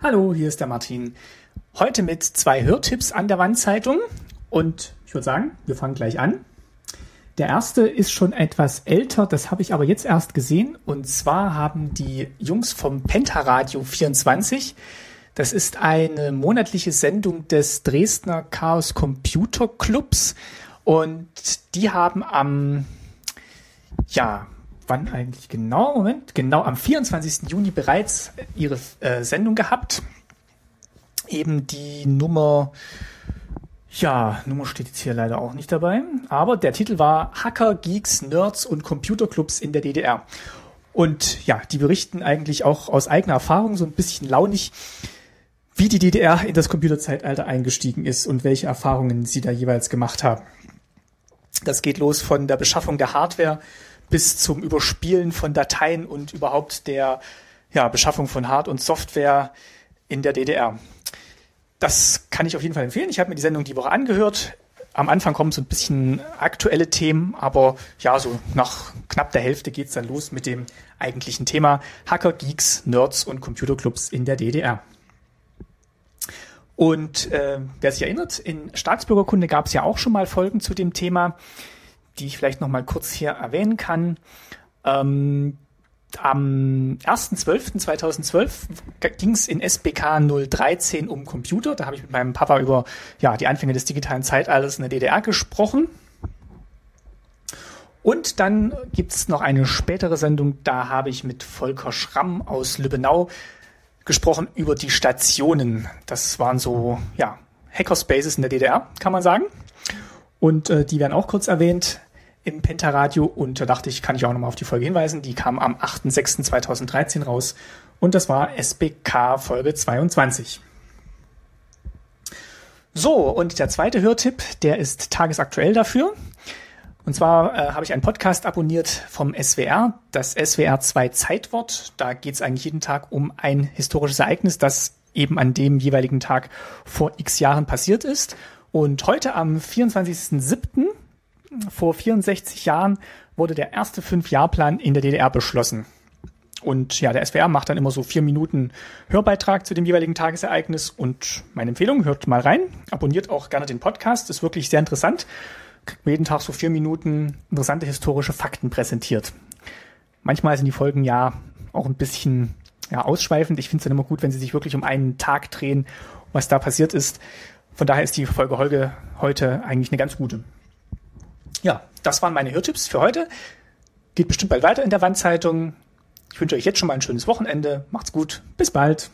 Hallo, hier ist der Martin. Heute mit zwei Hörtipps an der Wandzeitung und ich würde sagen, wir fangen gleich an. Der erste ist schon etwas älter, das habe ich aber jetzt erst gesehen und zwar haben die Jungs vom Pentaradio 24, das ist eine monatliche Sendung des Dresdner Chaos Computer Clubs und die haben am ja, wann eigentlich genau? Moment, genau am 24. Juni bereits ihre äh, Sendung gehabt. Eben die Nummer, ja, Nummer steht jetzt hier leider auch nicht dabei, aber der Titel war Hacker, Geeks, Nerds und Computerclubs in der DDR. Und ja, die berichten eigentlich auch aus eigener Erfahrung so ein bisschen launig, wie die DDR in das Computerzeitalter eingestiegen ist und welche Erfahrungen sie da jeweils gemacht haben. Das geht los von der Beschaffung der Hardware bis zum Überspielen von Dateien und überhaupt der ja, Beschaffung von Hard- und Software in der DDR. Das kann ich auf jeden Fall empfehlen. Ich habe mir die Sendung die Woche angehört. Am Anfang kommen so ein bisschen aktuelle Themen, aber ja, so nach knapp der Hälfte geht's dann los mit dem eigentlichen Thema Hacker, Geeks, Nerds und Computerclubs in der DDR. Und äh, wer sich erinnert, in Staatsbürgerkunde gab es ja auch schon mal Folgen zu dem Thema die ich vielleicht noch mal kurz hier erwähnen kann. Ähm, am 1.12.2012 ging es in SBK 013 um Computer. Da habe ich mit meinem Papa über ja, die Anfänge des digitalen Zeitalters in der DDR gesprochen. Und dann gibt es noch eine spätere Sendung, da habe ich mit Volker Schramm aus Lübbenau gesprochen über die Stationen. Das waren so, ja, Hackerspaces in der DDR, kann man sagen. Und äh, die werden auch kurz erwähnt im Pentaradio und da dachte ich, kann ich auch nochmal auf die Folge hinweisen. Die kam am 8.6.2013 raus und das war SBK Folge 22. So, und der zweite Hörtipp, der ist tagesaktuell dafür. Und zwar äh, habe ich einen Podcast abonniert vom SWR, das SWR 2 Zeitwort. Da geht es eigentlich jeden Tag um ein historisches Ereignis, das eben an dem jeweiligen Tag vor x Jahren passiert ist. Und heute am 24.07 vor 64 Jahren wurde der erste Fünf-Jahr-Plan in der DDR beschlossen. Und ja, der SWR macht dann immer so vier Minuten Hörbeitrag zu dem jeweiligen Tagesereignis. Und meine Empfehlung, hört mal rein, abonniert auch gerne den Podcast, ist wirklich sehr interessant. Kriegt man jeden Tag so vier Minuten interessante historische Fakten präsentiert. Manchmal sind die Folgen ja auch ein bisschen ja, ausschweifend. Ich finde es dann immer gut, wenn sie sich wirklich um einen Tag drehen, was da passiert ist. Von daher ist die Folge heute eigentlich eine ganz gute. Ja, das waren meine Hörtipps für heute. Geht bestimmt bald weiter in der Wandzeitung. Ich wünsche euch jetzt schon mal ein schönes Wochenende. Macht's gut. Bis bald.